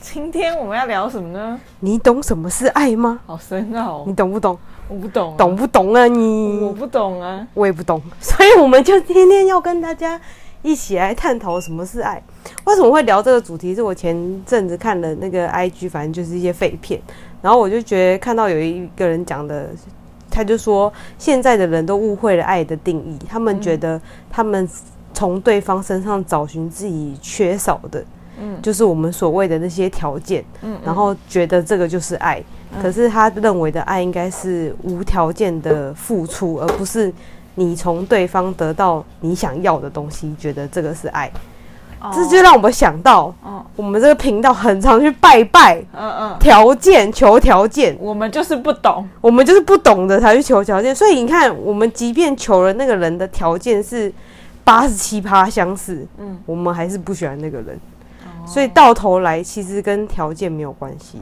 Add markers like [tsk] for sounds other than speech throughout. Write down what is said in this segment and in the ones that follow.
今天我们要聊什么呢？你懂什么是爱吗？好深奥，哦你懂不懂？我不懂，懂不懂啊你？我不懂啊，我也不懂，[laughs] 所以我们就天天要跟大家一起来探讨什么是爱。为什么会聊这个主题？是我前阵子看了那个 IG，反正就是一些废片，然后我就觉得看到有一个人讲的，他就说现在的人都误会了爱的定义，他们觉得他们从对方身上找寻自己缺少的。嗯，就是我们所谓的那些条件，嗯，然后觉得这个就是爱，可是他认为的爱应该是无条件的付出，而不是你从对方得到你想要的东西，觉得这个是爱。这就让我们想到，我们这个频道很常去拜拜，嗯嗯，条件求条件，我们就是不懂，我们就是不懂的才去求条件，所以你看，我们即便求了那个人的条件是八十七趴相似，嗯，我们还是不喜欢那个人。所以到头来，其实跟条件没有关系。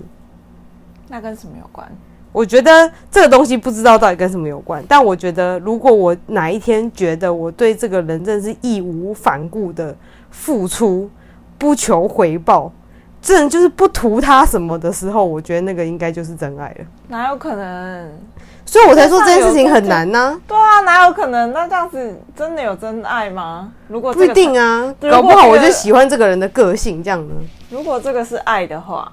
那跟什么有关？我觉得这个东西不知道到底跟什么有关。但我觉得，如果我哪一天觉得我对这个人真的是义无反顾的付出，不求回报，这人就是不图他什么的时候，我觉得那个应该就是真爱了。哪有可能？所以我才说这件事情很难呢、啊。对啊，哪有可能？那这样子真的有真爱吗？如果、这个、不一定啊，搞不好我就喜欢这个人的个性这样呢。如果这个是爱的话，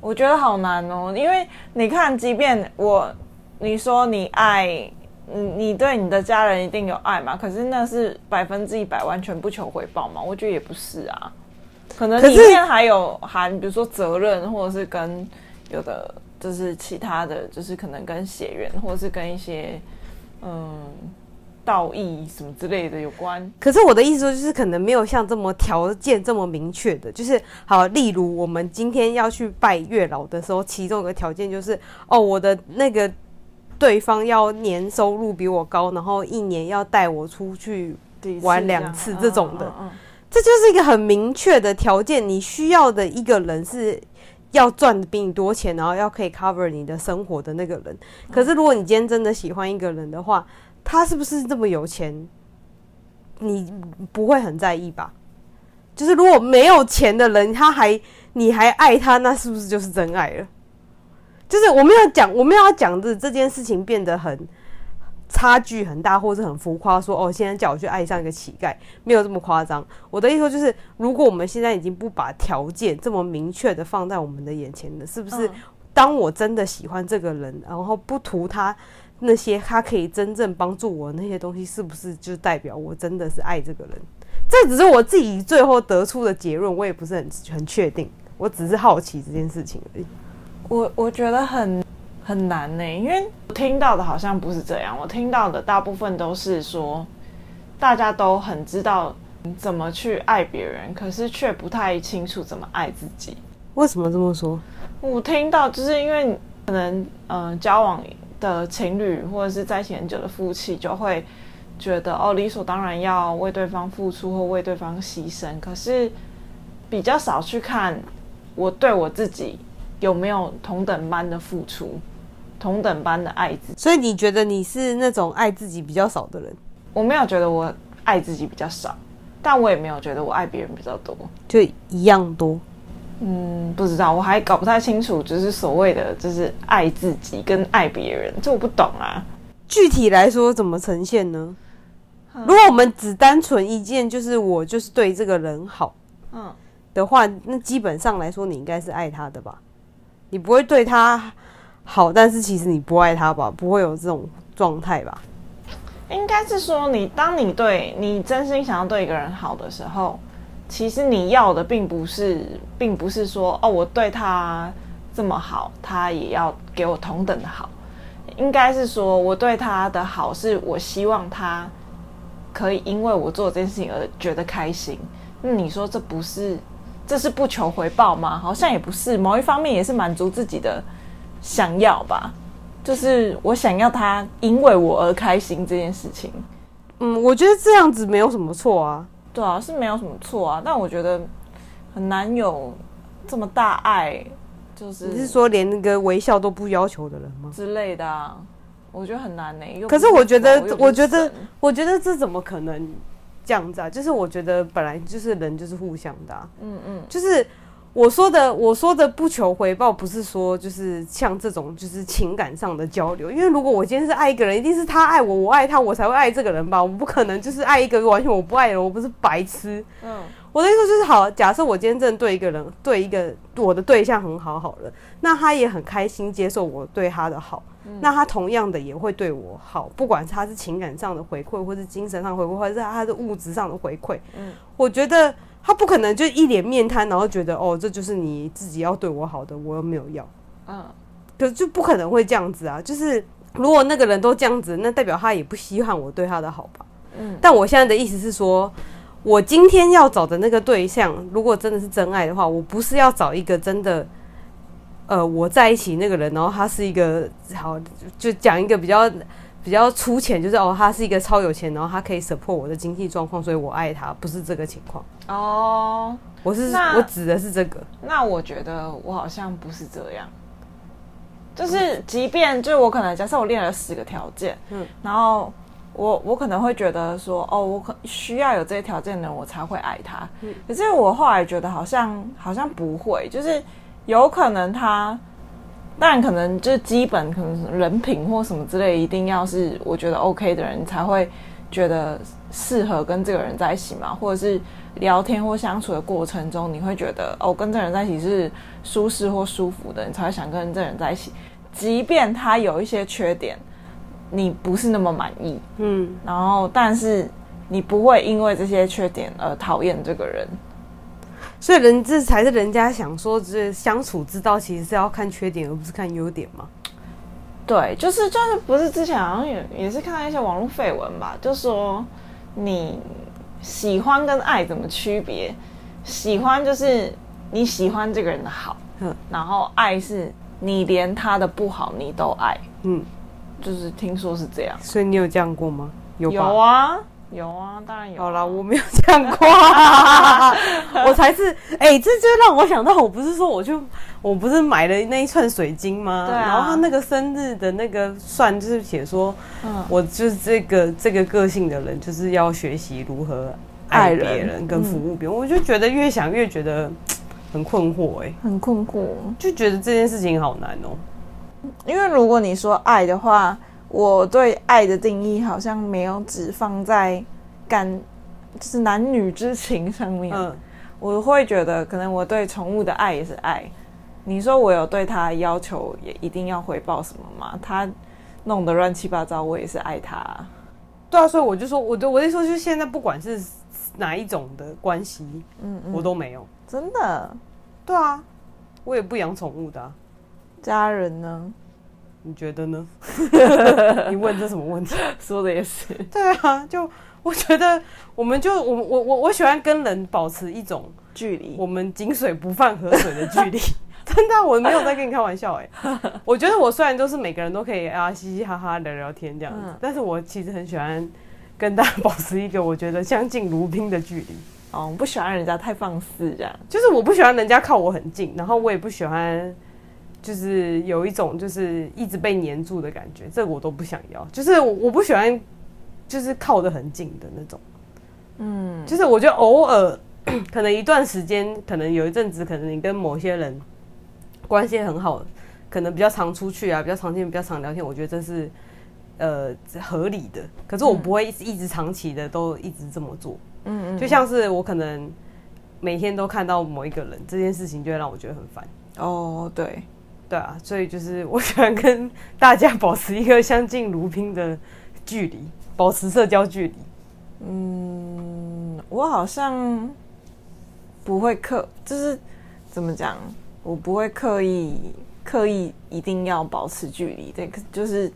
我觉得好难哦。因为你看，即便我你说你爱，你你对你的家人一定有爱嘛？可是那是百分之一百完全不求回报嘛？我觉得也不是啊，可能里面还有含，比如说责任，或者是跟有的。就是其他的就是可能跟血缘，或者是跟一些嗯道义什么之类的有关。可是我的意思说，就是可能没有像这么条件这么明确的，就是好，例如我们今天要去拜月老的时候，其中一个条件就是哦，我的那个对方要年收入比我高，然后一年要带我出去玩两次这种的，嗯嗯嗯，这就是一个很明确的条件。你需要的一个人是。要赚的比你多钱，然后要可以 cover 你的生活的那个人。可是如果你今天真的喜欢一个人的话，他是不是这么有钱，你不会很在意吧？就是如果没有钱的人，他还你还爱他，那是不是就是真爱了？就是我们要讲，我们要讲的这件事情变得很。差距很大，或是很浮夸，说哦，现在叫我去爱上一个乞丐，没有这么夸张。我的意思说，就是如果我们现在已经不把条件这么明确的放在我们的眼前了，是不是？当我真的喜欢这个人，然后不图他那些他可以真正帮助我那些东西，是不是就代表我真的是爱这个人？这只是我自己最后得出的结论，我也不是很很确定，我只是好奇这件事情而已。我我觉得很。很难呢，因为我听到的好像不是这样。我听到的大部分都是说，大家都很知道怎么去爱别人，可是却不太清楚怎么爱自己。为什么这么说？我听到就是因为可能，嗯、呃，交往的情侣或者是在一起很久的夫妻，就会觉得哦，理所当然要为对方付出或为对方牺牲，可是比较少去看我对我自己有没有同等般的付出。同等般的爱自己，所以你觉得你是那种爱自己比较少的人？我没有觉得我爱自己比较少，但我也没有觉得我爱别人比较多，就一样多。嗯，不知道，我还搞不太清楚，就是所谓的就是爱自己跟爱别人，这我不懂啊。具体来说怎么呈现呢？如果我们只单纯一件，就是我就是对这个人好，嗯的话，那基本上来说你应该是爱他的吧？你不会对他。好，但是其实你不爱他吧？不会有这种状态吧？应该是说你，当你对你真心想要对一个人好的时候，其实你要的并不是，并不是说哦，我对他这么好，他也要给我同等的好。应该是说，我对他的好，是我希望他可以因为我做这件事情而觉得开心。那你说这不是，这是不求回报吗？好像也不是，某一方面也是满足自己的想要吧。就是我想要他因为我而开心这件事情。嗯，我觉得这样子没有什么错啊。对啊，是没有什么错啊。但我觉得很难有这么大爱。就是你是说连那个微笑都不要求的人吗？之类的啊，我觉得很难呢、欸。可是我觉得，我觉得，我觉得这怎么可能这样子啊？就是我觉得本来就是人就是互相的、啊，嗯嗯，就是我说的，我说的不求回报，不是说就是像这种就是情感上的交流。因为如果我今天是爱一个人，一定是他爱我，我爱他，我才会爱这个人吧？我不可能就是爱一个完全我不爱的人，我不是白痴，嗯。我的意思就是，好，假设我今天真的对一个人，对一个我的对象很好，好了，那他也很开心接受我对他的好，嗯、那他同样的也会对我好，不管他是情感上的回馈，或是精神上回馈，或者是他的物质上的回馈。嗯，我觉得他不可能就一脸面瘫，然后觉得哦，这就是你自己要对我好的，我又没有要。嗯，可是就不可能会这样子啊！就是如果那个人都这样子，那代表他也不稀罕我对他的好吧？嗯，但我现在的意思是说。我今天要找的那个对象，如果真的是真爱的话，我不是要找一个真的，呃，我在一起那个人，然后他是一个好，就讲一个比较比较粗浅，就是哦，他是一个超有钱，然后他可以 support 我的经济状况，所以我爱他，不是这个情况哦。我是我指的是这个。那我觉得我好像不是这样，就是即便就是我可能假设我列了十个条件，嗯，然后。我我可能会觉得说，哦，我可需要有这些条件的人，我才会爱他。嗯，可是我后来觉得好像好像不会，就是有可能他，当然可能就是基本可能人品或什么之类，一定要是我觉得 OK 的人才会觉得适合跟这个人在一起嘛，或者是聊天或相处的过程中，你会觉得哦，跟这个人在一起是舒适或舒服的，你才会想跟这个人在一起，即便他有一些缺点。你不是那么满意，嗯，然后但是你不会因为这些缺点而讨厌这个人，所以人这才是人家想说，这相处之道其实是要看缺点而不是看优点嘛。对，就是就是不是之前好像也也是看到一些网络绯闻吧，就说你喜欢跟爱怎么区别？喜欢就是你喜欢这个人的好，嗯，然后爱是你连他的不好你都爱，嗯。就是听说是这样，所以你有这样过吗？有有啊，有啊，当然有啊。好啦，我没有这样过，啊，[laughs] 我才是哎，欸，这就让我想到，我不是说我就我不是买了那一串水晶吗？对啊。然后他那个生日的那个算就是写说，嗯，我就是这个这个个性的人，就是要学习如何爱别人跟服务别人。嗯，我就觉得越想越觉得很困惑，哎，很困惑，就觉得这件事情好难哦，喔。因为如果你说爱的话，我对爱的定义好像没有只放在感，就是男女之情上面。嗯，我会觉得可能我对宠物的爱也是爱。你说我有对他要求，也一定要回报什么吗？他弄得乱七八糟，我也是爱他。对啊，所以我就说，我的我的说就是，现在不管是哪一种的关系，嗯，嗯，我都没有。真的？对啊，我也不养宠物的啊。家人呢？你觉得呢？[laughs] 你问这什么问题？说的也是。对啊，就我觉得，我们就我我我我喜欢跟人保持一种距离，我们井水不犯河水的距离。[laughs] 真的，我没有在跟你开玩笑哎。[laughs] 我觉得我虽然都是每个人都可以啊嘻嘻哈哈聊聊天这样子，嗯、但是我其实很喜欢跟大家保持一个我觉得相敬如宾的距离。哦，我不喜欢人家太放肆这样，就是我不喜欢人家靠我很近，然后我也不喜欢。就是有一种就是一直被黏住的感觉，这个我都不想要。就是我不喜欢，就是靠得很近的那种。嗯，就是我觉得偶尔 [clears throat] 可能一段时间，可能有一阵子，可能你跟某些人关系很好，可能比较常出去啊，比较常见，比较常聊天，我觉得这是呃合理的。可是我不会一直长期的都一直这么做。嗯嗯，就像是我可能每天都看到某一个人，这件事情就会让我觉得很烦。哦，对。对啊，所以就是 [laughs] 我喜欢跟大家保持一个相敬如宾的距离，保持社交距离。嗯，我好像不会刻，就是怎么讲，我不会刻意刻意一定要保持距离，这个，就是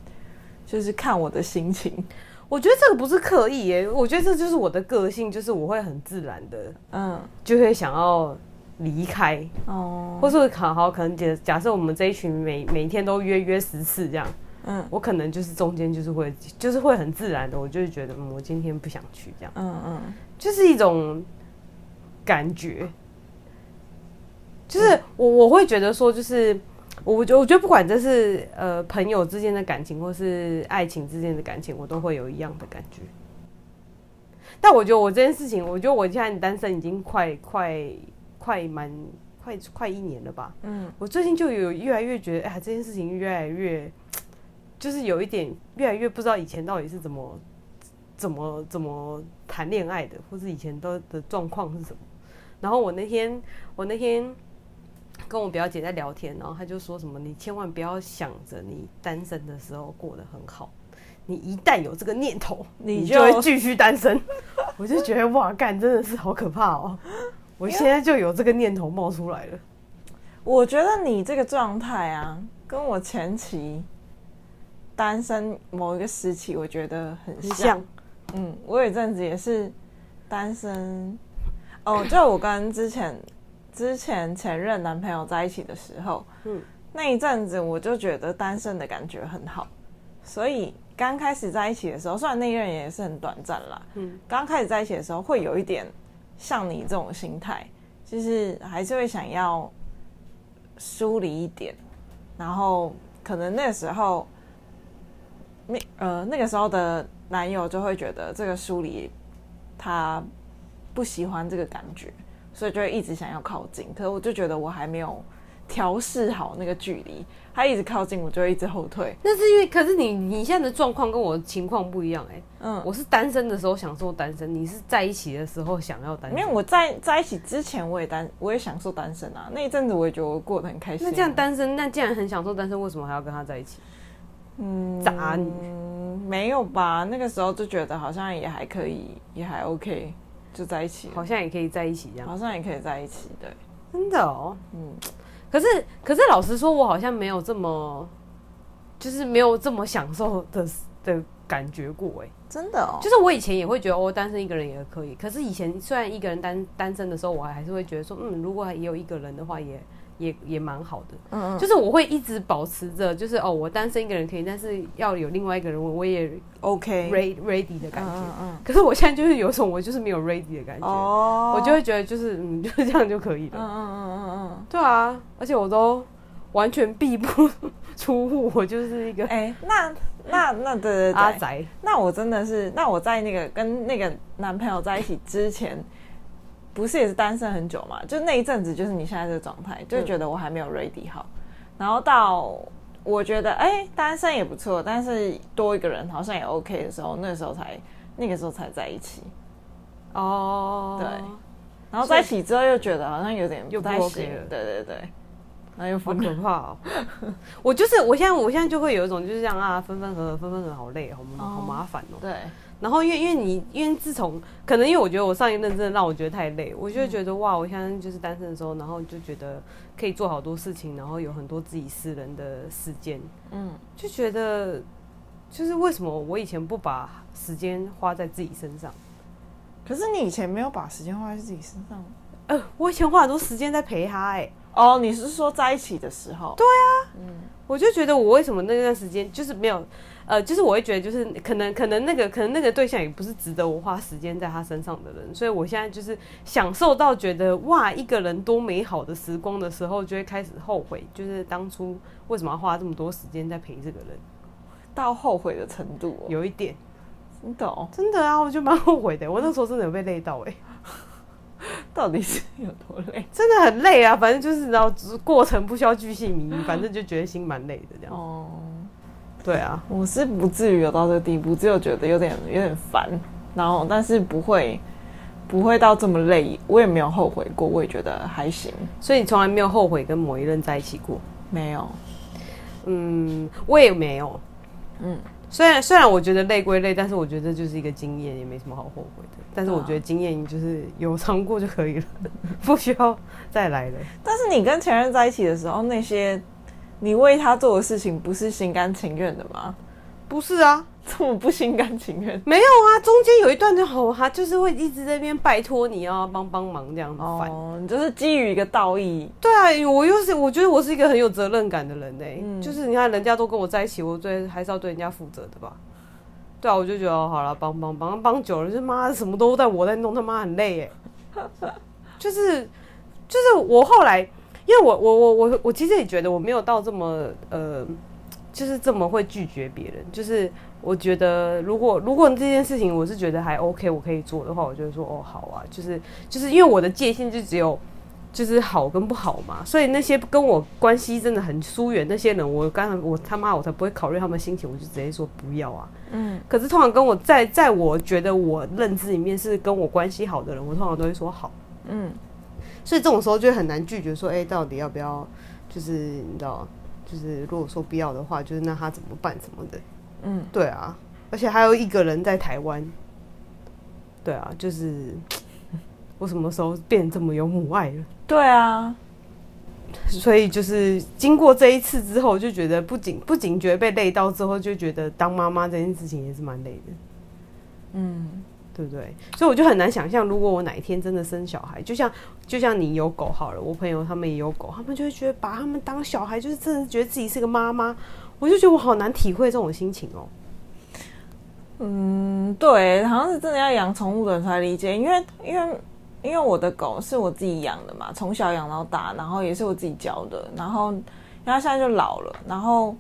就是看我的心情。[laughs] 我觉得这个不是刻意耶，我觉得这就是我的个性，就是我会很自然的，嗯，就会想要。离开。哦，或是好好可能假假设我们这一群每每天都约约十次这样，嗯，我可能就是中间就是会就是会很自然的，我就是觉得嗯，我今天不想去这样，嗯嗯，就是一种感觉，就是我我会觉得说，就是我觉我觉得不管这是呃朋友之间的感情，或是爱情之间的感情，我都会有一样的感觉。但我觉得我这件事情，我觉得我现在单身已经快快。快蛮快快一年了吧？嗯，我最近就有越来越觉得，哎呀，这件事情越来越，就是有一点越来越不知道以前到底是怎么怎么怎么谈恋爱的，或是以前都的状况是什么。然后我那天我那天跟我表姐在聊天，然后她就说什么：“你千万不要想着你单身的时候过得很好，你一旦有这个念头，[laughs] 你就会继续单身。”我就觉得哇，干真的是好可怕哦。我现在就有这个念头冒出来了。我觉得你这个状态啊，跟我前期单身某一个时期，我觉得很像。像嗯，我有一阵子也是单身。哦，[laughs] 就我跟之前之前前任男朋友在一起的时候，嗯，那一阵子我就觉得单身的感觉很好。所以刚开始在一起的时候，虽然那一任也是很短暂啦，嗯，刚开始在一起的时候会有一点。像你这种心态，就是还是会想要疏离一点，然后可能那时候，那呃那个时候的男友就会觉得这个疏离他不喜欢这个感觉，所以就会一直想要靠近。可是我就觉得我还没有调试好那个距离。他一直靠近我，就会一直后退。那是因为，可是你你现在的状况跟我的情况不一样哎、欸。嗯，我是单身的时候享受单身，你是在一起的时候想要单身。因为我在在一起之前，我也单，我也享受单身啊。那一阵子我也觉得我过得很开心。那这样单身，那既然很享受单身，为什么还要跟他在一起？嗯，渣女？没有吧？那个时候就觉得好像也还可以，也还 OK，就在一起。好像也可以在一起这样。好像也可以在一起，对。真的哦，嗯。可是，可是，老实说，我好像没有这么，就是没有这么享受的的感觉过哎，真的哦。就是我以前也会觉得，哦，单身一个人也可以。可是以前虽然一个人单单身的时候，我还是会觉得说，嗯，如果也有一个人的话，也也也蛮好的。嗯嗯。就是我会一直保持着，就是哦，我单身一个人可以，但是要有另外一个人，我我也 OK，ready ready 的感觉。嗯嗯。可是我现在就是有种我就是没有 ready 的感觉，哦，我就会觉得就是嗯，[laughs] 就是这样就可以了。嗯嗯嗯嗯嗯。对啊。而且我都完全闭不 [laughs] 出户，我就是一个哎、欸，那那那对对对，阿宅。那我真的是，那我在那个跟那个男朋友在一起之前，不是也是单身很久嘛？就那一阵子，就是你现在这个状态，就觉得我还没有 ready 好。然后到我觉得哎、欸，单身也不错，但是多一个人好像也 OK 的时候，那个时候才那个时候才在一起。哦，对。然后在一起之后又觉得好像有点不太行，对对对。那又好可怕哦！[laughs] 我就是，我现在，我现在就会有一种，就是这样啊，分分合合，分分合合，好累，好麻，好麻烦哦。对。然后，因为，因为你，因为自从可能，因为我觉得我上一任真的让我觉得太累，我就会觉得哇，我现在就是单身的时候，然后就觉得可以做好多事情，然后有很多自己私人的时间，嗯，就觉得就是为什么我以前不把时间花在自己身上？可是你以前没有把时间花在自己身上？呃，我以前花很多时间在陪他，哎。哦，你是说在一起的时候？对啊，嗯，我就觉得我为什么那段时间就是没有，呃，就是我会觉得就是可能可能那个可能那个对象也不是值得我花时间在他身上的人，所以我现在就是享受到觉得哇，一个人多美好的时光的时候，就会开始后悔，就是当初为什么要花这么多时间在陪这个人，到后悔的程度，哦，有一点，真的哦，真的啊，我就蛮后悔的，我那时候真的有被累到哎。[laughs] 到底是有多累？真的很累啊！反正就是然后过程不需要巨细靡遗，反正就觉得心蛮累的这样。哦，对啊，我是不至于有到这个地步，只有觉得有点有点烦，然后但是不会不会到这么累，我也没有后悔过，我也觉得还行。所以你从来没有后悔跟某一任在一起过？没有，嗯，我也没有，嗯。虽然虽然我觉得累归累，但是我觉得就是一个经验，也没什么好后悔的。但是我觉得经验就是有尝过就可以了，[laughs] 不需要再来了。但是你跟前任在一起的时候，那些你为他做的事情，不是心甘情愿的吗？不是啊。这么不心甘情愿？没有啊，中间有一段就好，他就是会一直在那边拜托你要帮帮忙这样子。哦，你就是基于一个道义。对啊，我又是我觉得我是一个很有责任感的人呢、欸。嗯，就是你看人家都跟我在一起，我最还是要对人家负责的吧？对啊，我就觉得好了，帮帮帮帮久了，就妈的什么都在我在弄，他妈很累哎。就是就是我后来，因为我我我我我其实也觉得我没有到这么呃，就是这么会拒绝别人，就是。我觉得，如果如果这件事情我是觉得还 OK，我可以做的话，我就会说哦好啊，就是就是因为我的界限就只有就是好跟不好嘛，所以那些跟我关系真的很疏远那些人，我刚才我他妈我才不会考虑他们心情，我就直接说不要啊。嗯。可是通常跟我在在我觉得我认知里面是跟我关系好的人，我通常都会说好。嗯。所以这种时候就很难拒绝说，哎、欸，到底要不要？就是你知道，就是如果说必要的话，就是那他怎么办什么的。嗯，对啊，而且还有一个人在台湾。对啊，就是 [tsk] 我什么时候变这么有母爱了？对啊，所以就是经过这一次之后，就觉得不仅不仅觉得被累到之后，就觉得当妈妈这件事情也是蛮累的。嗯，对不对？所以我就很难想象，如果我哪一天真的生小孩，就像就像你有狗好了，我朋友他们也有狗，他们就会觉得把他们当小孩，就是真的觉得自己是个妈妈。我就觉得我好难体会这种心情哦。嗯，对，好像是真的要养宠物的人才理解，因为因为因为我的狗是我自己养的嘛，从小养到大，然后也是我自己教的，然后然后现在就老了，然后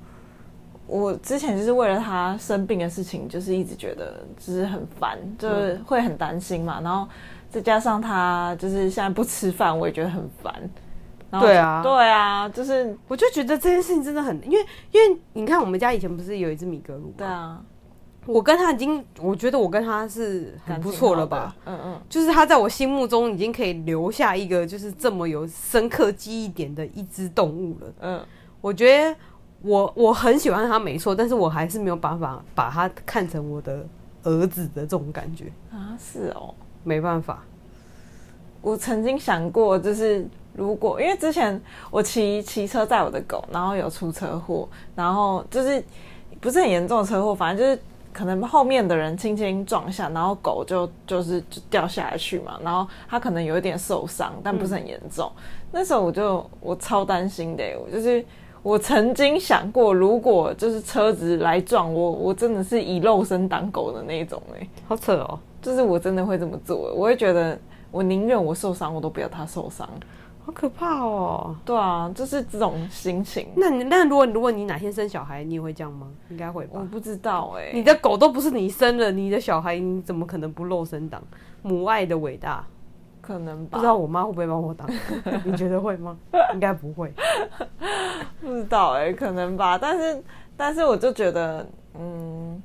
我之前就是为了他生病的事情，就是一直觉得就是很烦，就是会很担心嘛，然后再加上他就是现在不吃饭，我也觉得很烦。对啊，对啊，就是我就觉得这件事情真的很，因为因为你看我们家以前不是有一只米格鲁？对啊，我跟他已经，我觉得我跟他是很不错了吧？嗯嗯，就是他在我心目中已经可以留下一个就是这么有深刻记忆点的一只动物了。嗯，我觉得我我很喜欢他没错，但是我还是没有办法把他看成我的儿子的这种感觉啊。是哦，没办法，我曾经想过就是。如果因为之前我骑骑车载我的狗，然后有出车祸，然后就是不是很严重的车祸，反正就是可能后面的人轻轻撞下，然后狗就就是就掉下来去嘛，然后它可能有一点受伤，但不是很严重。嗯、那时候我就我超担心的，我就是我曾经想过，如果就是车子来撞我，我真的是以肉身挡狗的那种哎，好扯哦，就是我真的会这么做，我会觉得我宁愿我受伤，我都不要他受伤。好可怕哦！对啊，就是这种心情。那你那如果如果你哪天生小孩，你也会这样吗？应该会吧。我不知道哎、欸。你的狗都不是你生了，你的小孩你怎么可能不肉身挡？母爱的伟大，可能吧。不知道我妈会不会帮我挡？[laughs] 你觉得会吗？应该不会。不知道哎、欸，可能吧。但是但是我就觉得，嗯，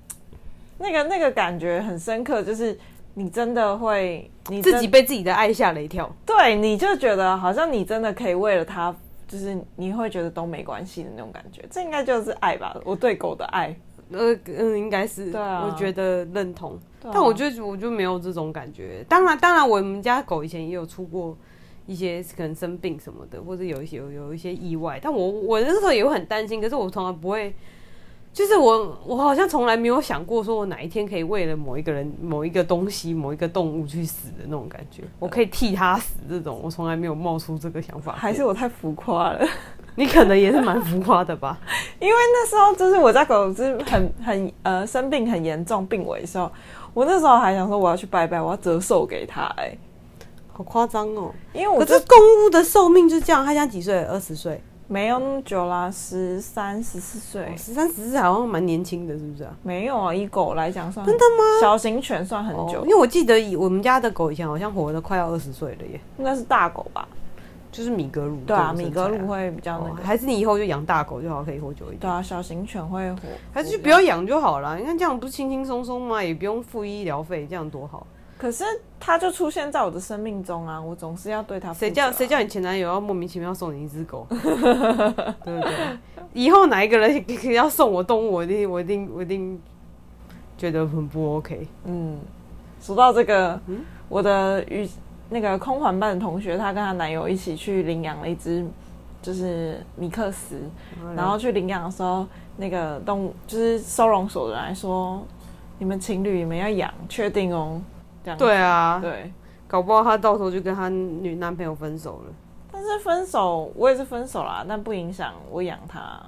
那个那个感觉很深刻，就是。你真的会，你自己被自己的爱吓了一跳。对，你就觉得好像你真的可以为了他，就是你会觉得都没关系的那种感觉。这应该就是爱吧？我对狗的爱，呃嗯，应该是。对啊，我觉得认同。啊、但我觉得我就没有这种感觉。当然，当然，我们家狗以前也有出过一些可能生病什么的，或者有一些有有一些意外。但我我那时候也会很担心，可是我从来不会。就是我，我好像从来没有想过，说我哪一天可以为了某一个人、某一个东西、某一个动物去死的那种感觉，我可以替他死这种，我从来没有冒出这个想法。[laughs] 还是我太浮夸了？[laughs] 你可能也是蛮浮夸的吧？[laughs] 因为那时候就是我家狗子很很呃生病很严重病危的时候，我那时候还想说我要去拜拜，我要折寿给他、欸。哎，好夸张哦！因为我这公屋的寿命就这样，他现在几岁？二十岁。没有那么久啦，十三、十四岁，十三、十四岁好像蛮年轻的，是不是啊？没有啊，以狗来讲算真的吗？小型犬算很久，因为我记得以我们家的狗以前好像活得快要二十岁了耶。应该是大狗吧？就是米格鲁。对啊，米格鲁会比较那个。还是你以后就养大狗就好，可以活久一点。对啊，小型犬会活。还是就不要养就好了。你看这样不是轻轻松松吗？也不用付医疗费，这样多好。可是他就出现在我的生命中啊，我总是要对他啊。谁叫谁叫你前男友要莫名其妙送你一只狗？[laughs] 对不对？以后哪一个人要送我动物，我一定我一定我一定觉得很不 OK。嗯，说到这个，嗯，我的与那个空环班的同学，她跟她男友一起去领养了一只，就是米克斯，嗯，然后去领养的时候，那个动物就是收容所的人来说，你们情侣你们要养，确定哦。对啊，对，搞不好他到时候就跟他女男朋友分手了。但是分手，我也是分手啦，但不影响我养他。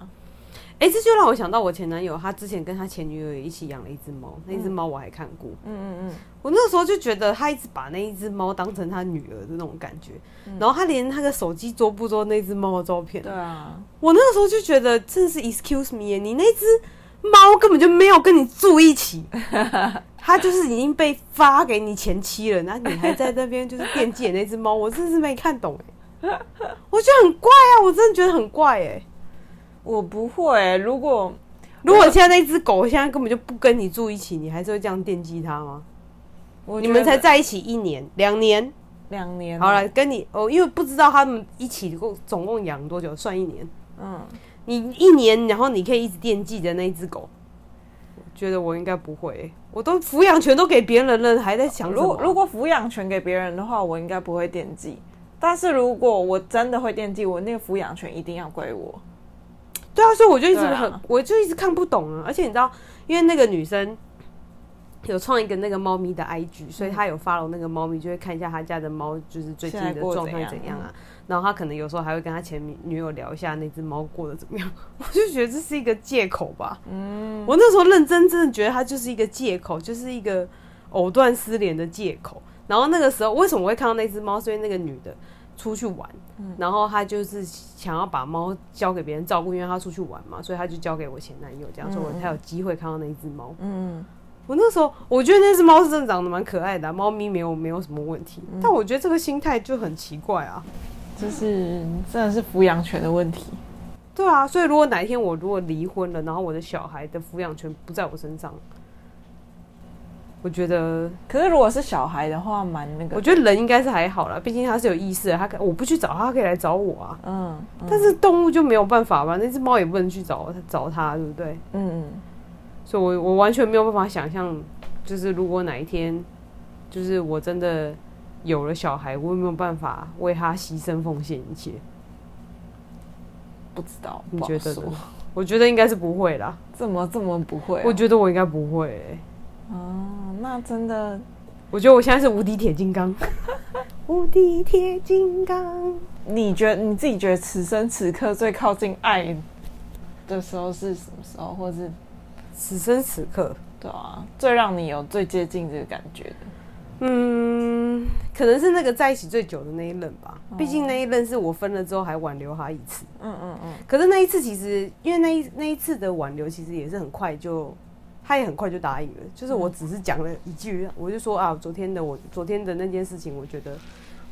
哎、欸，这就让我想到我前男友，他之前跟他前女友也一起养了一只猫，那只猫我还看过。嗯嗯嗯，我那个时候就觉得他一直把那一只猫当成他女儿的那种感觉，嗯、然后他连他的手机桌布都那只猫的照片。对啊，我那个时候就觉得真的是 excuse me，你那只猫根本就没有跟你住一起。[laughs] 它就是已经被发给你前妻了，那你还在那边就是惦记那只猫，我真的是没看懂哎，我觉得很怪啊，我真的觉得很怪哎，我不会，如果如果现在那只狗现在根本就不跟你住一起，你还是会这样惦记它吗？你们才在一起一年、两年、两年，好了，跟你哦，因为不知道他们一起共总共养多久，算一年，嗯，你一年，然后你可以一直惦记着那一只狗。觉得我应该不会，我都抚养权都给别人了，还在想如果如果抚养权给别人的话，我应该不会惦记。但是如果我真的会惦记，我那个抚养权一定要归我。对啊，所以我就一直很，啊、我就一直看不懂啊。而且你知道，因为那个女生有创一个那个猫咪的 IG，所以她有 follow 那个猫咪，就会看一下她家的猫就是最近的状态怎样啊。然后他可能有时候还会跟他前女友聊一下那只猫过得怎么样，[laughs] 我就觉得这是一个借口吧。嗯，我那时候认真真的觉得他就是一个借口，就是一个藕断丝连的借口。然后那个时候为什么会看到那只猫？是因为那个女的出去玩，嗯、然后她就是想要把猫交给别人照顾，因为她出去玩嘛，所以她就交给我前男友这样说，我才有机会看到那一只猫。嗯，我那时候我觉得那只猫是真的长得蛮可爱的、啊，猫咪没有没有什么问题，嗯、但我觉得这个心态就很奇怪啊。就是真的是抚养权的问题，对啊，所以如果哪一天我如果离婚了，然后我的小孩的抚养权不在我身上，我觉得，可是如果是小孩的话，蛮那个，我觉得人应该是还好啦，毕竟他是有意识的，他可我不去找他，他可以来找我啊，嗯，嗯，但是动物就没有办法吧？那只猫也不能去找他找他，对不对？嗯嗯，所以我我完全没有办法想象，就是如果哪一天，就是我真的。有了小孩，我有没有办法为他牺牲奉献一切？不知道，你觉得？我觉得应该是不会啦。怎么这么不会啊？我觉得我应该不会欸。哦，那真的，我觉得我现在是无敌铁金刚。[laughs] 无敌铁金刚。你觉得你自己觉得此生此刻最靠近爱的时候是什么时候，或是此生此刻？对啊，最让你有最接近这个感觉的。嗯，可能是那个在一起最久的那一任吧。毕竟那一任是我分了之后还挽留他一次。嗯嗯嗯。可是那一次其实，因为那一那一次的挽留其实也是很快就，他也很快就答应了。就是我只是讲了一句，我就说啊，昨天的我昨天的那件事情，我觉得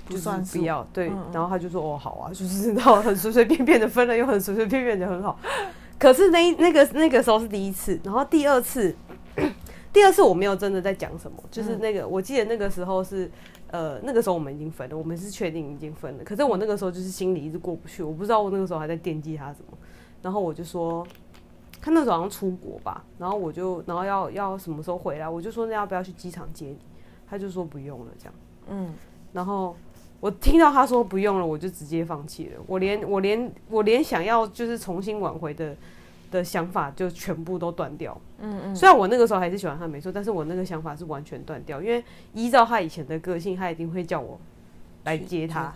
就算不要对。然后他就说哦好啊，就是然后很随随便便的分了，又很随随便便的很好。可是那那个那个时候是第一次，然后第二次。第二次我没有真的在讲什么，就是那个、嗯、我记得那个时候是，呃，那个时候我们已经分了，我们是确定已经分了。可是我那个时候就是心里一直过不去，我不知道我那个时候还在惦记他什么。然后我就说，他那时候好像出国吧，然后我就，然后要要什么时候回来，我就说那要不要去机场接你？他就说不用了，这样。嗯。然后我听到他说不用了，我就直接放弃了。我连我连我连想要就是重新挽回的。的想法就全部都断掉。嗯嗯，虽然我那个时候还是喜欢他没错，但是我那个想法是完全断掉，因为依照他以前的个性，他一定会叫我来接他。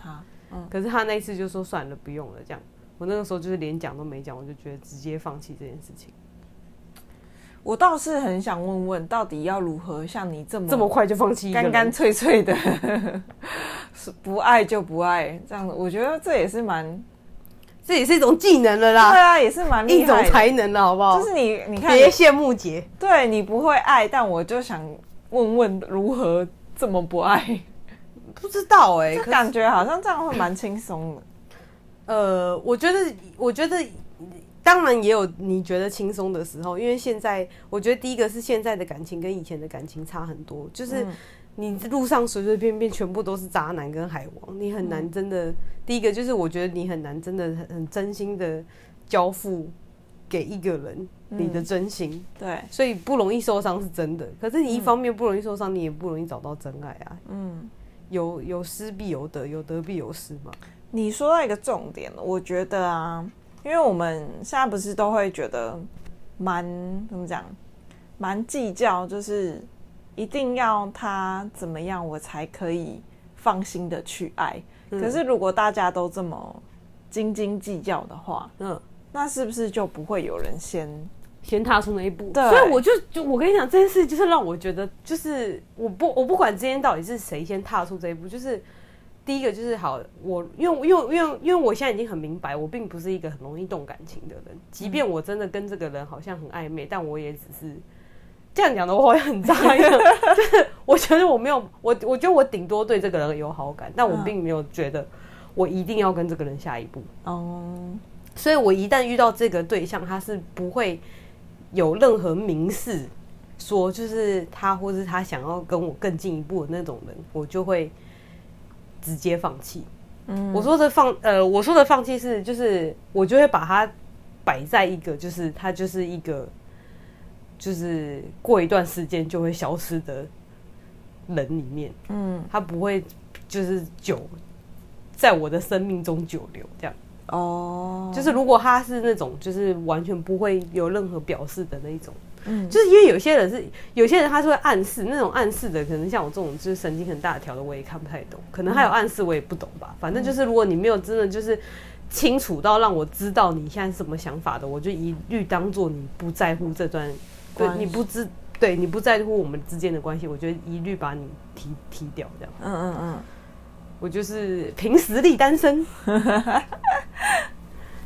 嗯，可是他那一次就说算了，不用了，这样。我那个时候就是连讲都没讲，我就觉得直接放弃这件事情。我倒是很想问问，到底要如何像你这么这么快就放弃，干干脆脆的，[laughs] 是不爱就不爱这样子？我觉得这也是蛮。这也是一种技能了啦，对啊，也是蛮厉害的，一种才能了，好不好？就是你，你看，别羡慕姐，对你不会爱，但我就想问问，如何这么不爱？[laughs] 不知道哎、欸，感觉好像这样会蛮轻松的。呃，我觉得，我觉得当然也有你觉得轻松的时候，因为现在我觉得第一个是现在的感情跟以前的感情差很多，就是你路上随随便便全部都是渣男跟海王，你很难真的。第一个就是我觉得你很难真的很很真心的交付给一个人你的真心，对，所以不容易受伤是真的。可是你一方面不容易受伤，你也不容易找到真爱啊。嗯，有有失必有得，有得必有失嘛。你说到一个重点了，我觉得啊。因为我们现在不是都会觉得蛮怎么讲，蛮计较，就是一定要他怎么样，我才可以放心的去爱。嗯。可是如果大家都这么斤斤计较的话，嗯，那是不是就不会有人先先踏出那一步？对，所以我就就我跟你讲这件事，就是让我觉得，就是我不我不管今天到底是谁先踏出这一步，就是。第一个就是好，我因为因为因为因为我现在已经很明白，我并不是一个很容易动感情的人。即便我真的跟这个人好像很暧昧，但我也只是这样讲的话，我也很渣一样。就是我觉得我没有，我我觉得我顶多对这个人有好感，但我并没有觉得我一定要跟这个人下一步。哦，所以我一旦遇到这个对象，他是不会有任何明示说，就是他或是他想要跟我更进一步的那种人，我就会。直接放弃。嗯，我说的放呃，我说的放弃是就是我就会把他摆在一个就是他就是一个就是过一段时间就会消失的人里面。嗯，他不会就是久在我的生命中久留这样。哦，就是如果他是那种就是完全不会有任何表示的那一种。嗯，就是因为有些人是有些人他是会暗示那种暗示的，可能像我这种就是神经很大条的，我也看不太懂。可能还有暗示，我也不懂吧。反正就是如果你没有真的就是清楚到让我知道你现在是什么想法的，我就一律当做你不在乎这段，对，你不知对你不在乎我们之间的关系，我觉得一律把你踢踢掉这样。嗯嗯嗯，我就是凭实力单身。[laughs]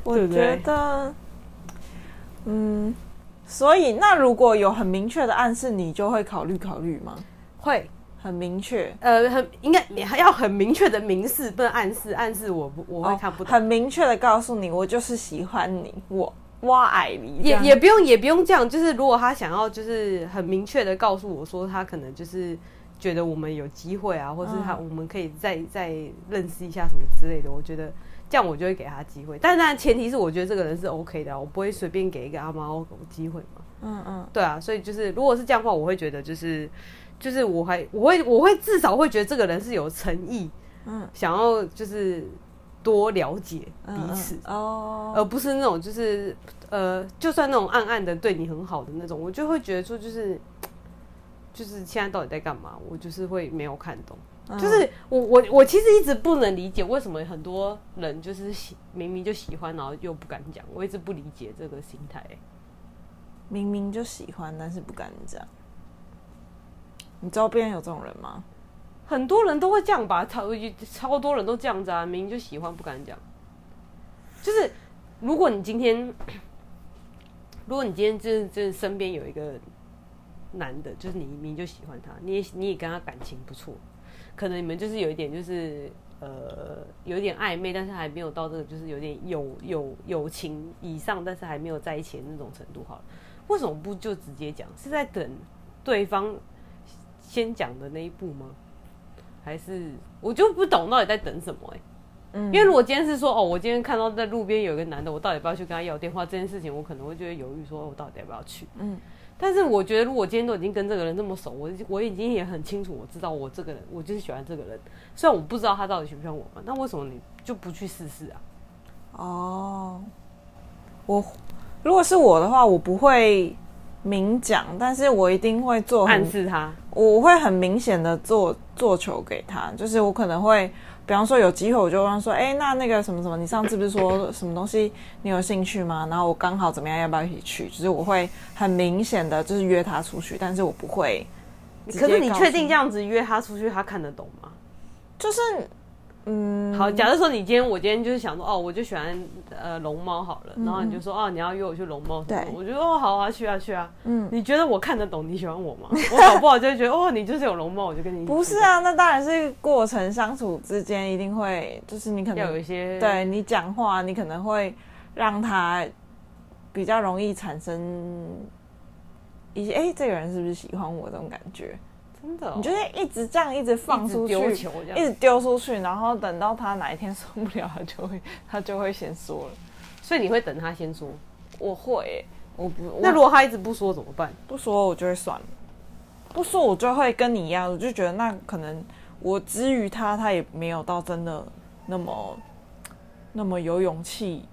我觉得，嗯。所以，那如果有很明确的暗示，你就会考虑考虑吗？会很明确，呃，很应该你还要很明确的明示，不能暗示，暗示我不我会看不懂。哦，很明确的告诉你，我就是喜欢你，我我爱你，也也不用也不用这样。就是如果他想要，就是很明确的告诉我说，他可能就是觉得我们有机会啊，或是他我们可以再再认识一下什么之类的，我觉得。这样我就会给他机会，但是当然前提是我觉得这个人是 OK 的，我不会随便给一个阿猫狗机会嘛。嗯嗯，对啊，所以就是如果是这样的话，我会觉得就是就是我还我会我会至少会觉得这个人是有诚意，嗯，想要就是多了解彼此哦，而不是那种就是呃，就算那种暗暗的对你很好的那种，我就会觉得说就是就是现在到底在干嘛，我就是会没有看懂。就是我我我其实一直不能理解为什么很多人就是喜明明就喜欢，然后又不敢讲。我一直不理解这个心态。明明就喜欢，但是不敢讲。你周边有这种人吗？很多人都会这样吧，超超多人都这样子啊。明明就喜欢，不敢讲。就是如果你今天，[clears throat] 如果你今天就是就是身边有一个男的，就是你明明就喜欢他，你也你也跟他感情不错。可能你们就是有一点，就是呃，有一点暧昧，但是还没有到这个，就是有点友友友情以上，但是还没有在一起的那种程度。好了，为什么不就直接讲？是在等对方先讲的那一步吗？还是我就不懂到底在等什么？哎，嗯，因为如果今天是说，哦，我今天看到在路边有一个男的，我到底要不要去跟他要电话？这件事情，我可能会觉得犹豫，说我到底要不要去？嗯。但是我觉得，如果今天都已经跟这个人这么熟，我我已经也很清楚，我知道我这个人，我就是喜欢这个人。虽然我不知道他到底喜不喜欢我嘛，那为什么你就不去试试啊？哦，我如果是我的话，我不会明讲，但是我一定会做暗示他，我会很明显的做做球给他，就是我可能会。比方说有机会，我就问说，哎、欸，那那个什么什么，你上次不是说什么东西你有兴趣吗？然后我刚好怎么样，要不要一起去？就是我会很明显的就是约他出去，但是我不会。可是你确定这样子约他出去，他看得懂吗？就是。嗯，好。假如说你今天，我今天就是想说，哦，我就喜欢呃龙猫好了，然后你就说，哦，你要约我去龙猫，对，我觉得哦，好啊，去啊，去啊。嗯，你觉得我看得懂你喜欢我吗？[laughs] 我搞不好就会觉得，哦，你就是有龙猫，我就跟你。不是啊，那当然是过程相处之间一定会，就是你可能要有一些，对你讲话，你可能会让他比较容易产生一些哎、欸，这个人是不是喜欢我这种感觉？真的、哦，你就会一直这样一直放出去，一直丢出去，然后等到他哪一天受不了，他就会 [laughs] 他就会先说了。所以你会等他先说？我会、欸，我不。那如果他一直不说怎么办？不说我就会算了，不说我就会跟你一样，我就觉得那可能我之于他，他也没有到真的那么那么有勇气。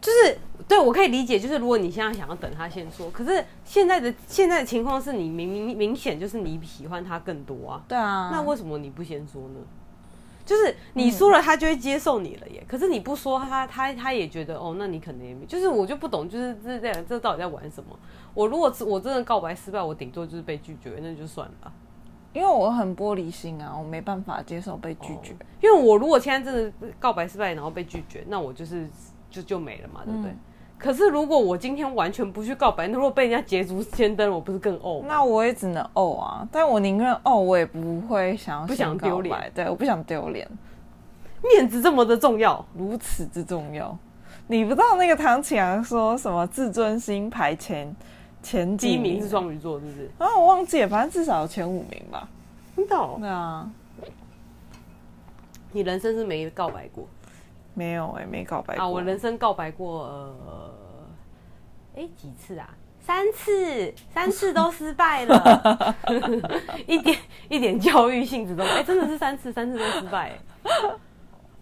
就是对，我可以理解，就是如果你现在想要等他先说，可是现在的现在的情况是你明明明显就是你喜欢他更多啊，对啊，那为什么你不先说呢？就是你说了，他就会接受你了耶。嗯、可是你不说他，他他他也觉得哦，那你可能也没，就是我就不懂，就是这这样，这到底在玩什么？我如果我真的告白失败，我顶多就是被拒绝，那就算了。因为我很玻璃心啊，我没办法接受被拒绝。哦、因为我如果现在真的告白失败，然后被拒绝，那我就是。就就没了嘛，对不对？嗯、可是如果我今天完全不去告白，那如果被人家捷足先登，我不是更怄？那我也只能怄啊！但我宁愿怄，我也不会想要不想丢脸。对，我不想丢脸，面子这么的重要，如此之重要。你不知道那个唐启阳说什么自尊心排前前几名，名是双鱼座，是不是？啊，我忘记了，反正至少有前五名吧。真的、哦？对啊。你人生是没告白过？没有哎、欸，没告白过啊！我人生告白过，呃，哎，几次啊？三次，三次都失败了，[laughs] 一点一点教育性质都没。哎，真的是三次，三次都失败，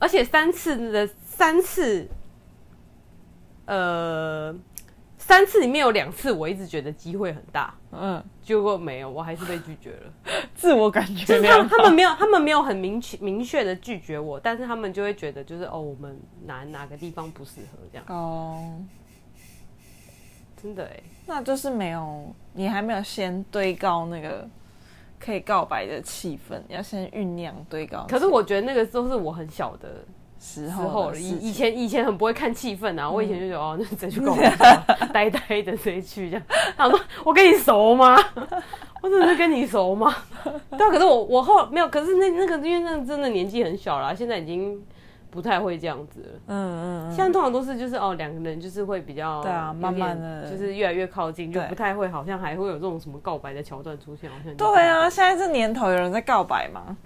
而且三次的三次，呃。三次里面有两次，我一直觉得机会很大，嗯，结果没有，我还是被拒绝了。[laughs] 自我感觉就是他们，他们没有，他们没有很明确明确的拒绝我，但是他们就会觉得，就是哦，我们哪哪个地方不适合这样。哦，真的哎，那就是没有，你还没有先堆高那个可以告白的气氛，要先酝酿堆高。可是我觉得那个都是我很小的。时候以以前以前很不会看气氛啊，我以前就觉得哦，[laughs] 那谁去告白，[laughs] 呆呆的谁去这样？他说我跟你熟吗？[laughs] 我真的是跟你熟吗？对啊，可是我我后没有，可是那那个因为那真的年纪很小啦，现在已经不太会这样子了。嗯嗯，现在通常都是就是哦，两个人就是会比较对啊，慢慢的就是越来越靠近，就不太会好像还会有这种什么告白的桥段出现，好像对啊，现在这年头有人在告白吗？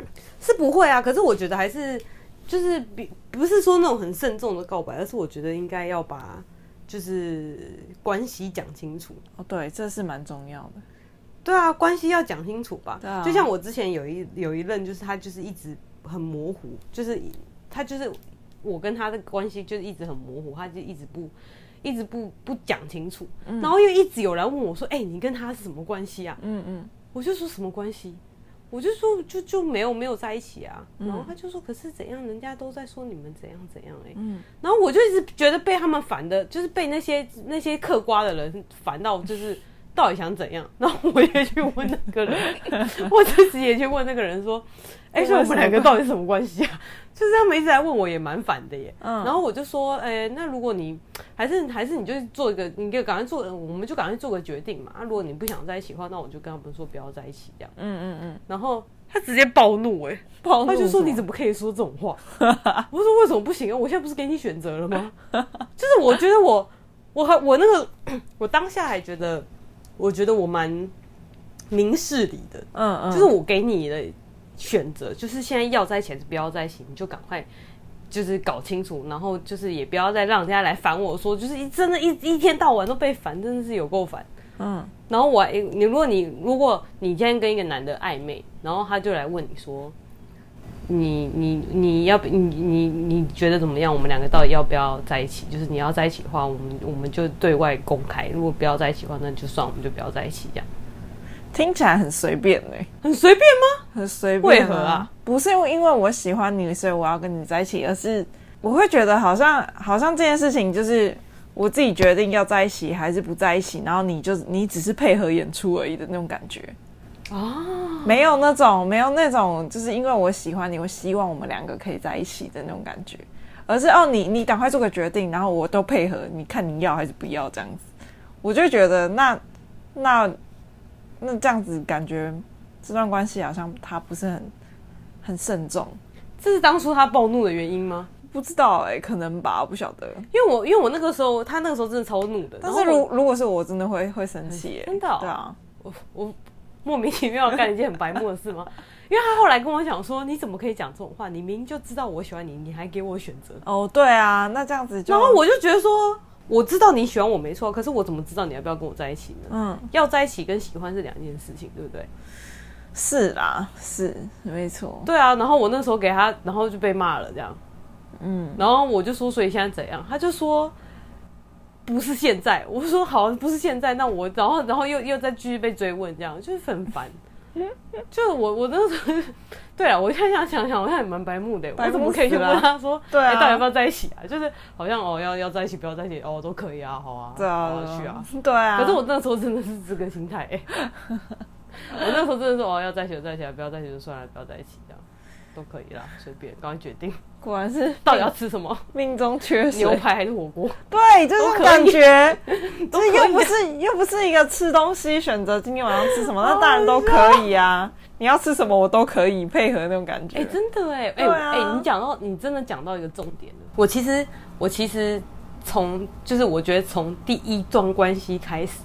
是不会啊，可是我觉得还是。就是比不是说那种很慎重的告白，而是我觉得应该要把就是关系讲清楚哦。对，这是蛮重要的。对啊，关系要讲清楚吧。对啊。就像我之前有一有一任，就是他就是一直很模糊，就是他就是我跟他的关系就是一直很模糊，他就一直不一直不不讲清楚。嗯。然后又一直有人问我说：“哎、欸，你跟他是什么关系啊？”嗯嗯。我就说什么关系？我就说就就没有没有在一起啊，然后他就说可是怎样，人家都在说你们怎样怎样哎、欸，嗯，然后我就一直觉得被他们烦的，就是被那些那些嗑瓜的人烦到，就是到底想怎样？然后我也去问那个人，[laughs] 我自己也去问那个人说，哎、欸，说我们两个到底是什么关系啊？[laughs] 就是他们一直在问我，也蛮烦的耶。嗯，然后我就说，哎、欸，那如果你还是还是你就做一个，你就赶快做，我们就赶快做个决定嘛。啊，如果你不想在一起的话，那我就跟他们说不要在一起这样。嗯嗯嗯。然后他直接暴怒，哎，[laughs] 暴怒，他就说你怎么可以说这种话？[laughs] 我说为什么不行啊？我现在不是给你选择了吗？就是我觉得我我还我那个我当下还觉得，我觉得我蛮明事理的。嗯嗯，就是我给你的。选择就是现在要在一起还是不要在一起，你就赶快就是搞清楚，然后就是也不要再让人家来烦我说，就是一真的一一天到晚都被烦，真的是有够烦。嗯，然后我你如果你如果你今天跟一个男的暧昧，然后他就来问你说，你你你要不你你你觉得怎么样？我们两个到底要不要在一起？就是你要在一起的话，我们我们就对外公开；如果不要在一起的话，那就算我们就不要在一起这样。听起来很随便嘞、欸，很随便吗？很随便，为何啊？不是因为因为我喜欢你，所以我要跟你在一起，而是我会觉得好像好像这件事情就是我自己决定要在一起还是不在一起，然后你就你只是配合演出而已的那种感觉啊，没有那种没有那种就是因为我喜欢你，我希望我们两个可以在一起的那种感觉，而是哦你你赶快做个决定，然后我都配合，你看你要还是不要这样子，我就觉得那那。那这样子感觉这段关系好像他不是很很慎重，这是当初他暴怒的原因吗？不知道哎、欸，可能吧，我不晓得。因为我因为我那个时候，他那个时候真的超怒的。但是如如果是我，真的会会生气、欸，真的、哦。对啊，我我莫名其妙的干了一件很白目的事吗？因为他后来跟我讲说，你怎么可以讲这种话？你明明就知道我喜欢你，你还给我选择。哦，对啊，那这样子就。然后我就觉得说，我知道你喜欢我没错，可是我怎么知道你要不要跟我在一起呢？嗯，要在一起跟喜欢是两件事情，对不对？是啦，是没错。对啊，然后我那时候给他，然后就被骂了，这样。嗯，然后我就说，所以现在怎样？他就说不是现在。我说好，不是现在，那我然后然后又又再继续被追问，这样就是很烦。[laughs] 就我我那时候，对啊，我现在想想想，我现在也蛮白目的。我怎么可以去问他说，对啊，到底要不要在一起啊？就是好像哦，要要在一起，不要在一起哦，都可以啊，好啊，对啊，去啊，对啊。可是我那时候真的是这个心态，我那时候真的是哦，要在一起就在一起，不要在一起就算了，不要在一起这样。都可以啦，随便，赶快决定。果然是 [laughs] 到底要吃什么？命中缺水，牛排还是火锅？对，这种感觉，[laughs] 这又不是又不是一个吃东西选择今天晚上吃什么，[laughs] 那当然都可以啊。你要吃什么我都可以配合那种感觉。哎，真的哎，哎哎，你讲到你真的讲到一个重点了。我其实我其实从就是我觉得从第一段关系开始。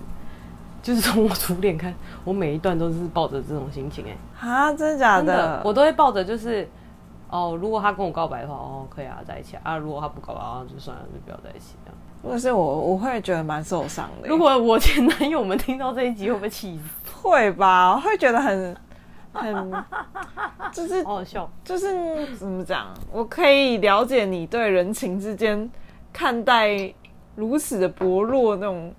就是从我初恋看，我每一段都是抱着这种心情哎、欸，啊，真的假的？的我都会抱着就是，哦，如果他跟我告白的话，哦，可以啊，在一起啊。啊如果他不告白，啊，就算了，就不要在一起这样。如果是我，我会觉得蛮受伤的。如果我前男友们听到这一集，会不会气死？[laughs] 会吧，我会觉得很很，就是好好笑，就是怎么讲？我可以了解你对人情之间看待如此的薄弱那种。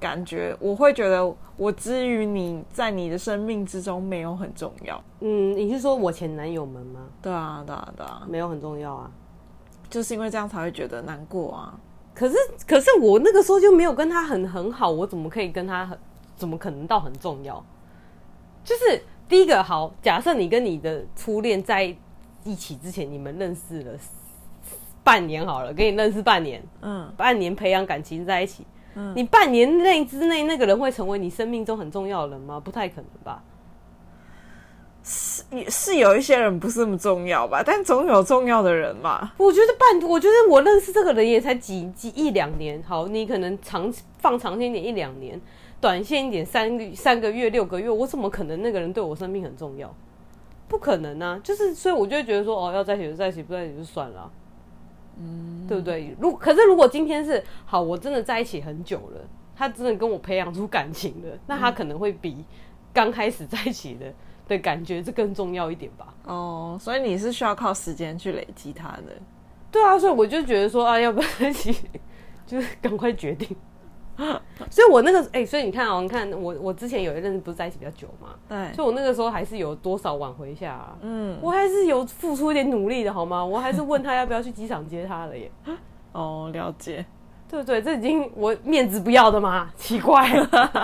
感觉我会觉得我之于你在你的生命之中没有很重要。嗯，你是说我前男友们吗？对啊，对啊，对啊，没有很重要啊，就是因为这样才会觉得难过啊。可是，可是我那个时候就没有跟他很很好，我怎么可以跟他很？怎么可能到很重要？就是第一个，好，假设你跟你的初恋在一起之前，你们认识了半年好了，跟你认识半年，嗯，半年培养感情在一起。你半年内之内那个人会成为你生命中很重要的人吗？不太可能吧。是是有一些人不是那么重要吧，但总有重要的人嘛。我觉得半，我觉得我认识这个人也才几几一两年。好，你可能长放长线一点一两年，短线一点三个三个月六个月，我怎么可能那个人对我生命很重要？不可能啊！就是所以我就觉得说，哦，要在一起就在一起，不在一起就算了啊。嗯，对不对？如可是如果今天是好，我真的在一起很久了，他真的跟我培养出感情了，那他可能会比刚开始在一起的的感觉这更重要一点吧？哦，所以你是需要靠时间去累积他的。对啊，所以我就觉得说啊，要不要在一起，[laughs] 就是赶快决定。[laughs] 所以，我那个哎、欸，所以你看啊，你看我，我之前有一阵子不是在一起比较久嘛，对，所以我那个时候还是有多少挽回一下，啊，嗯，我还是有付出一点努力的，好吗？我还是问他要不要去机场接他了耶。[laughs] 哦，了解，对不对？这已经我面子不要的吗？奇怪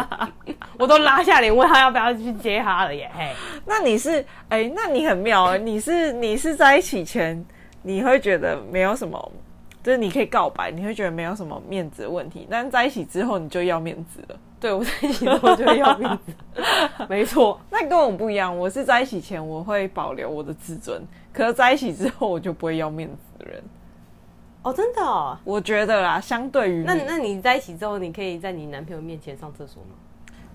[laughs] 我都拉下脸问他要不要去接他了耶。嘿，那你是哎、欸，那你很妙，你是你是在一起前你会觉得没有什么。就是你可以告白，你会觉得没有什么面子的问题，但在一起之后你就要面子了。对，我在一起之后就要面子，[laughs] 没错。那跟我不一样，我是在一起前我会保留我的自尊，可是在一起之后我就不会要面子的人。哦，真的哦？我觉得啦，相对于那，那你在一起之后，你可以在你男朋友面前上厕所吗？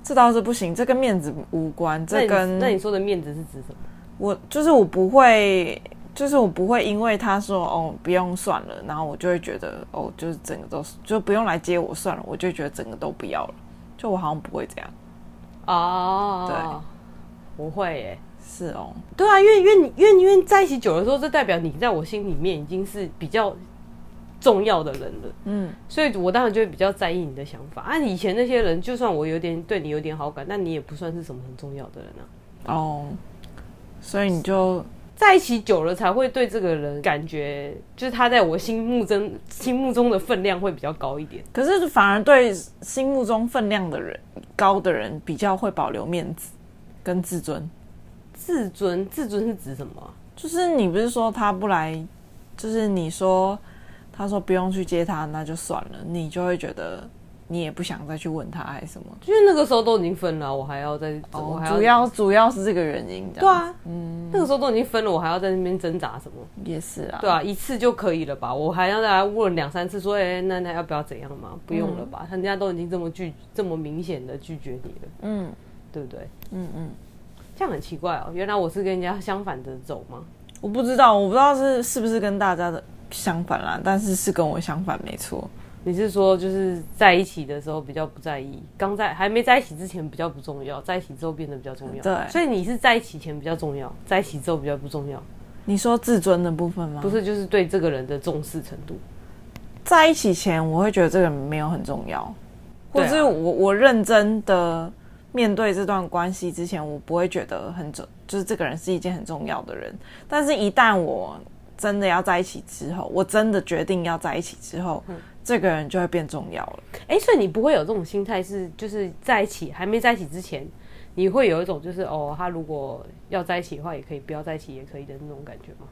这倒是不行，这跟面子无关。这跟那你说的面子是指什么？我就是我不会。就是我不会因为他说哦不用算了，然后我就会觉得哦就是整个都是就不用来接我算了，我就觉得整个都不要了。就我好像不会这样哦，对，不会耶，是哦，对啊，因为因为你因为因为在一起久的时候，这代表你在我心里面已经是比较重要的人了，嗯，所以我当然就会比较在意你的想法。啊，以前那些人，就算我有点对你有点好感，那你也不算是什么很重要的人啊。哦，所以你就。在一起久了才会对这个人感觉，就是他在我心目中心目中的分量会比较高一点。可是反而对心目中分量的人高的人比较会保留面子跟自尊。自尊，自尊是指什么？就是你不是说他不来，就是你说他说不用去接他，那就算了，你就会觉得你也不想再去问他还是什么？因为那个时候都已经分了，我还要再，哦、我还要主要主要是这个原因。对啊，嗯，那个时候都已经分了，我还要在那边挣扎什么？也是啊，对啊，一次就可以了吧？我还要再来问两三次，说，哎、欸，那那要不要怎样嘛？不用了吧？嗯、人家都已经这么拒，这么明显的拒绝你了，嗯，对不对？嗯嗯，这样很奇怪哦。原来我是跟人家相反的走吗？我不知道，我不知道是是不是跟大家的相反啦，但是是跟我相反，没错。你是说，就是在一起的时候比较不在意，刚在还没在一起之前比较不重要，在一起之后变得比较重要。对，所以你是在一起前比较重要，在一起之后比较不重要。你说自尊的部分吗？不是，就是对这个人的重视程度。在一起前，我会觉得这个人没有很重要，或者是我我认真的面对这段关系之前，我不会觉得很重，就是这个人是一件很重要的人。但是，一旦我真的要在一起之后，我真的决定要在一起之后。嗯这个人就会变重要了。哎，所以你不会有这种心态，是就是在一起还没在一起之前，你会有一种就是哦，他如果要在一起的话，也可以不要在一起也可以的那种感觉吗？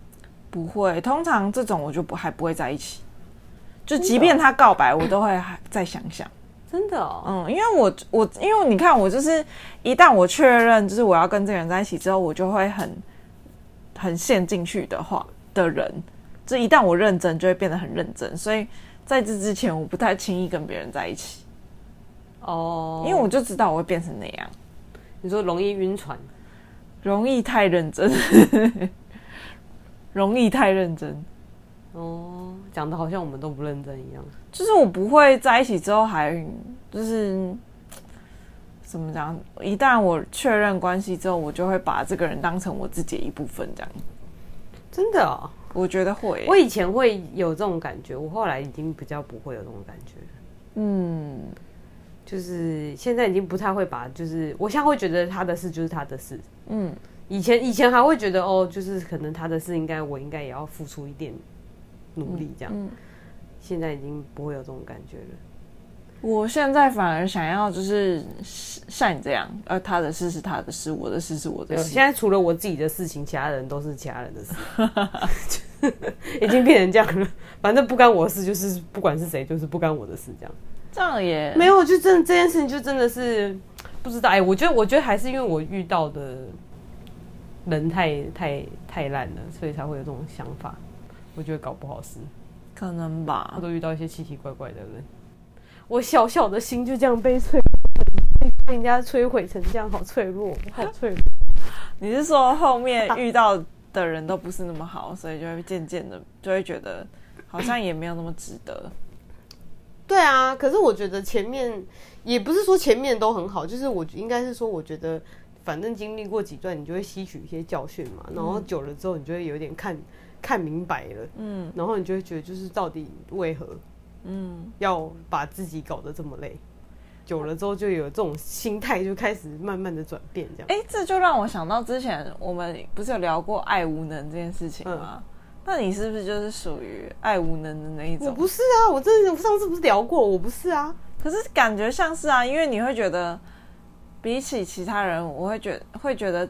不会，通常这种我就不还不会在一起。就即便他告白，我都会还再想想。[clears throat] 真的哦，嗯，因为我我因为你看我就是一旦我确认就是我要跟这个人在一起之后，我就会很很陷进去的话的人，这一旦我认真，就会变得很认真，所以。在这之前，我不太轻易跟别人在一起，哦，因为我就知道我会变成那样。你说容易晕船，容易太认真，容易太认真。哦，讲的好像我们都不认真一样。就是我不会在一起之后还就是怎么讲？一旦我确认关系之后，我就会把这个人当成我自己的一部分，这样。真的哦。我觉得会，我以前会有这种感觉，我后来已经比较不会有这种感觉。嗯，就是现在已经不太会把，就是我现在会觉得他的事就是他的事。嗯，以前以前还会觉得哦，就是可能他的事应该我应该也要付出一点努力这样。嗯，现在已经不会有这种感觉了。我现在反而想要就是像你这样，而他的事是他的事，我的事是我的事。现在除了我自己的事情，其他人都是其他人的事，[laughs] [laughs] 已经变成这样了。反正不干我的事，就是不管是谁，就是不干我的事，这样。这样也没有，就真的这件事情就真的是不知道。哎、欸，我觉得，我觉得还是因为我遇到的人太太太烂了，所以才会有这种想法。我觉得搞不好是可能吧。我都遇到一些奇奇怪怪的人。我小小的心就这样被摧，被人家摧毁成这样，好脆弱，好脆弱。[laughs] 你是说后面遇到的人都不是那么好，所以就会渐渐的就会觉得好像也没有那么值得。对啊，可是我觉得前面也不是说前面都很好，就是我应该是说，我觉得反正经历过几段，你就会吸取一些教训嘛，然后久了之后，你就会有点看看明白了，嗯，然后你就会觉得就是到底为何。嗯，要把自己搞得这么累，久了之后就有这种心态，就开始慢慢的转变，这样。哎、欸，这就让我想到之前我们不是有聊过爱无能这件事情吗？嗯、那你是不是就是属于爱无能的那一种？我不是啊，我真的上次不是聊过，我不是啊。可是感觉像是啊，因为你会觉得比起其他人，我会觉会觉得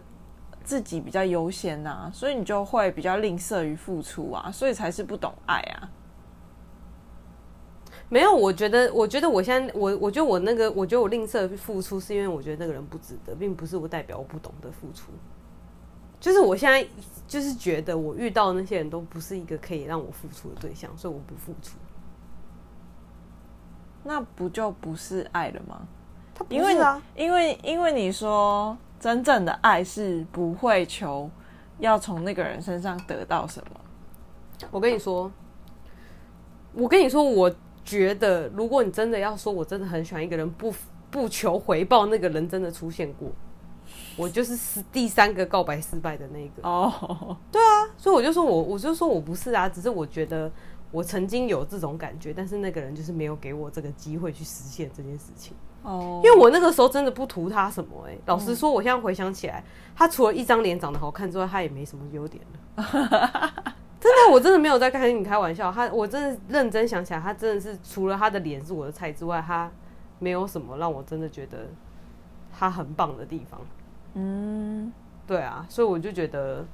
自己比较优先呐，所以你就会比较吝啬于付出啊，所以才是不懂爱啊。没有，我觉得，我觉得我现在，我我觉得我那个，我觉得我吝啬付出，是因为我觉得那个人不值得，并不是我代表我不懂得付出。就是我现在就是觉得我遇到的那些人都不是一个可以让我付出的对象，所以我不付出。那不就不是爱了吗？他不是啊，因为因为因为你说真正的爱是不会求要从那个人身上得到什么。我跟你说，我跟你说我。觉得，如果你真的要说，我真的很喜欢一个人，不不求回报，那个人真的出现过，我就是第三个告白失败的那个。哦，oh. 对啊，所以我就说我，我就说我不是啊，只是我觉得我曾经有这种感觉，但是那个人就是没有给我这个机会去实现这件事情。哦，oh. 因为我那个时候真的不图他什么哎、欸，老实说，我现在回想起来，他除了一张脸长得好看之外，他也没什么优点了。[laughs] 真的，我真的没有在跟你开玩笑。他，我真的认真想起来，他真的是除了他的脸是我的菜之外，他没有什么让我真的觉得他很棒的地方。嗯，对啊，所以我就觉得，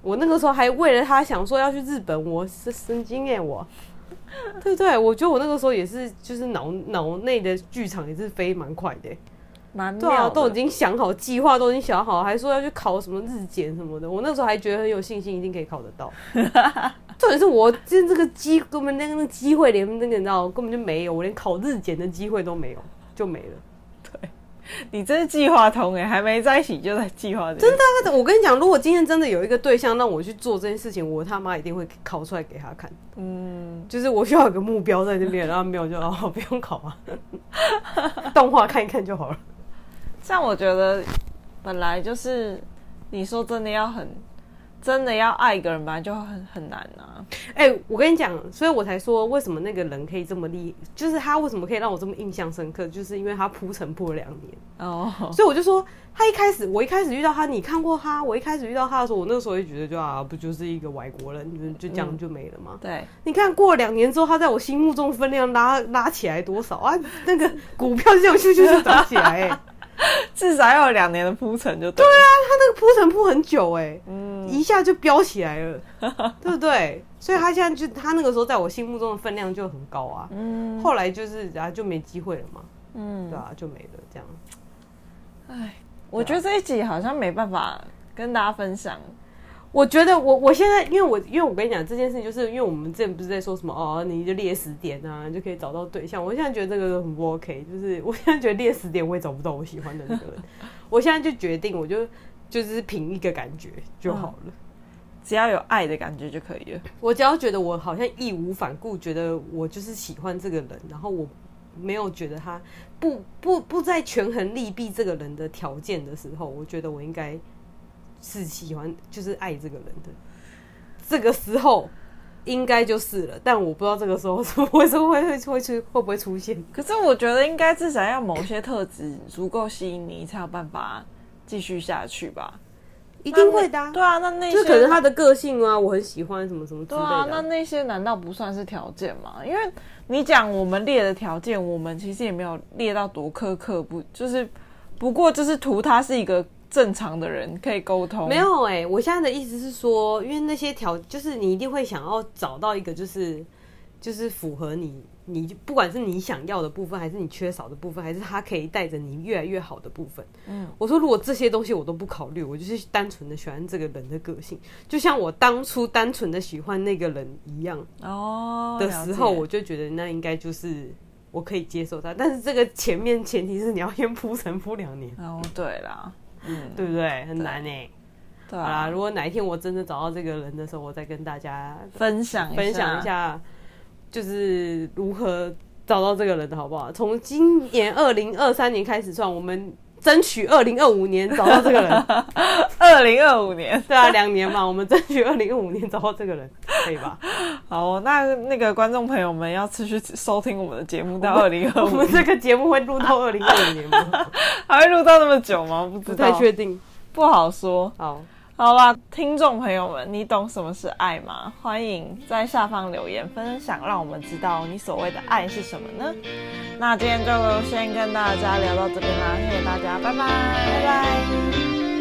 我那个时候还为了他想说要去日本，我是神经耶，我 [laughs] 对不对？我觉得我那个时候也是，就是脑脑内的剧场也是飞蛮快的，对啊，都已经想好计划，都已经想好，还说要去考什么日检什么的。我那时候还觉得很有信心，一定可以考得到。[laughs] 重点是我今这个机根本那个那个机会连那个你知道根本就没有，我连考日检的机会都没有，就没了。对。你真是计划通哎，还没在一起就在计划。真的，我跟你讲，如果今天真的有一个对象让我去做这件事情，我他妈一定会考出来给他看。嗯，就是我需要有个目标在那边，然后没有就哦不用考啊，[laughs] 动画看一看就好了。像我觉得本来就是你说真的要很。真的要爱一个人吧，就很很难啊！哎、欸，我跟你讲，所以我才说为什么那个人可以这么厉，就是他为什么可以让我这么印象深刻，就是因为他铺陈铺了两年哦。Oh. 所以我就说，他一开始，我一开始遇到他，你看过他？我一开始遇到他的时候，我那个时候也觉得就啊，不就是一个外国人，就这样就没了嘛？嗯、对，你看过了两年之后，他在我心目中分量拉拉起来多少啊？那个股票这样咻咻咻涨起来、欸。[laughs] 至少要有两年的铺陈就对。对啊，他那个铺陈铺很久哎、欸，嗯，一下就飙起来了，[laughs] 对不对？所以他现在就他那个时候在我心目中的分量就很高啊，嗯，后来就是啊就没机会了嘛，嗯，对啊，就没了这样。哎，我觉得这一集好像没办法跟大家分享。我觉得我我现在，因为我因为我跟你讲这件事情，就是因为我们之前不是在说什么哦，你就列十点啊，你就可以找到对象。我现在觉得这个很不 OK，[laughs] 就是我现在觉得列十点我也找不到我喜欢的那个人。我现在就决定，我就就是凭一个感觉就好了，只要有爱的感觉就可以了。我只要觉得我好像义无反顾，觉得我就是喜欢这个人，然后我没有觉得他不不不再权衡利弊这个人的条件的时候，我觉得我应该。是喜欢，就是爱这个人的，这个时候应该就是了，但我不知道这个时候是会是会会会出会不会出现。可是我觉得应该至少要某些特质足够吸引你，才有办法继续下去吧？一定会的。对啊，那那些就可能他的个性啊，我很喜欢什么什么之类的。对啊，那那些难道不算是条件吗？因为你讲我们列的条件，我们其实也没有列到多苛刻，不就是不过就是图他是一个。正常的人可以沟通，没有哎、欸，我现在的意思是说，因为那些条就是你一定会想要找到一个就是就是符合你，你不管是你想要的部分，还是你缺少的部分，还是他可以带着你越来越好的部分。嗯，我说如果这些东西我都不考虑，我就是单纯的喜欢这个人的个性，就像我当初单纯的喜欢那个人一样哦的时候，我就觉得那应该就是我可以接受他，但是这个前面前提是你要先铺陈铺两年。哦，对啦。嗯，对不对？很难呢、欸。对啊，好啦，如果哪一天我真的找到这个人的时候，我再跟大家分享分享一下，就是如何找到这个人的好不好？从今年二零二三年开始算，我们争取二零二五年找到这个人。[laughs] 二零二五年，对啊，两年嘛，我们争取二零二五年找到这个人，可以吧？[laughs] 好，那那个观众朋友们要持续收听我们的节目到二零二五。我们这个节目会录到 [laughs] 二零二五年吗？还会录到那么久吗？不知道，不太确定，不好说。好，好啦，听众朋友们，你懂什么是爱吗？欢迎在下方留言分享，让我们知道你所谓的爱是什么呢？那今天就先跟大家聊到这边啦，谢谢大家，拜拜，拜拜。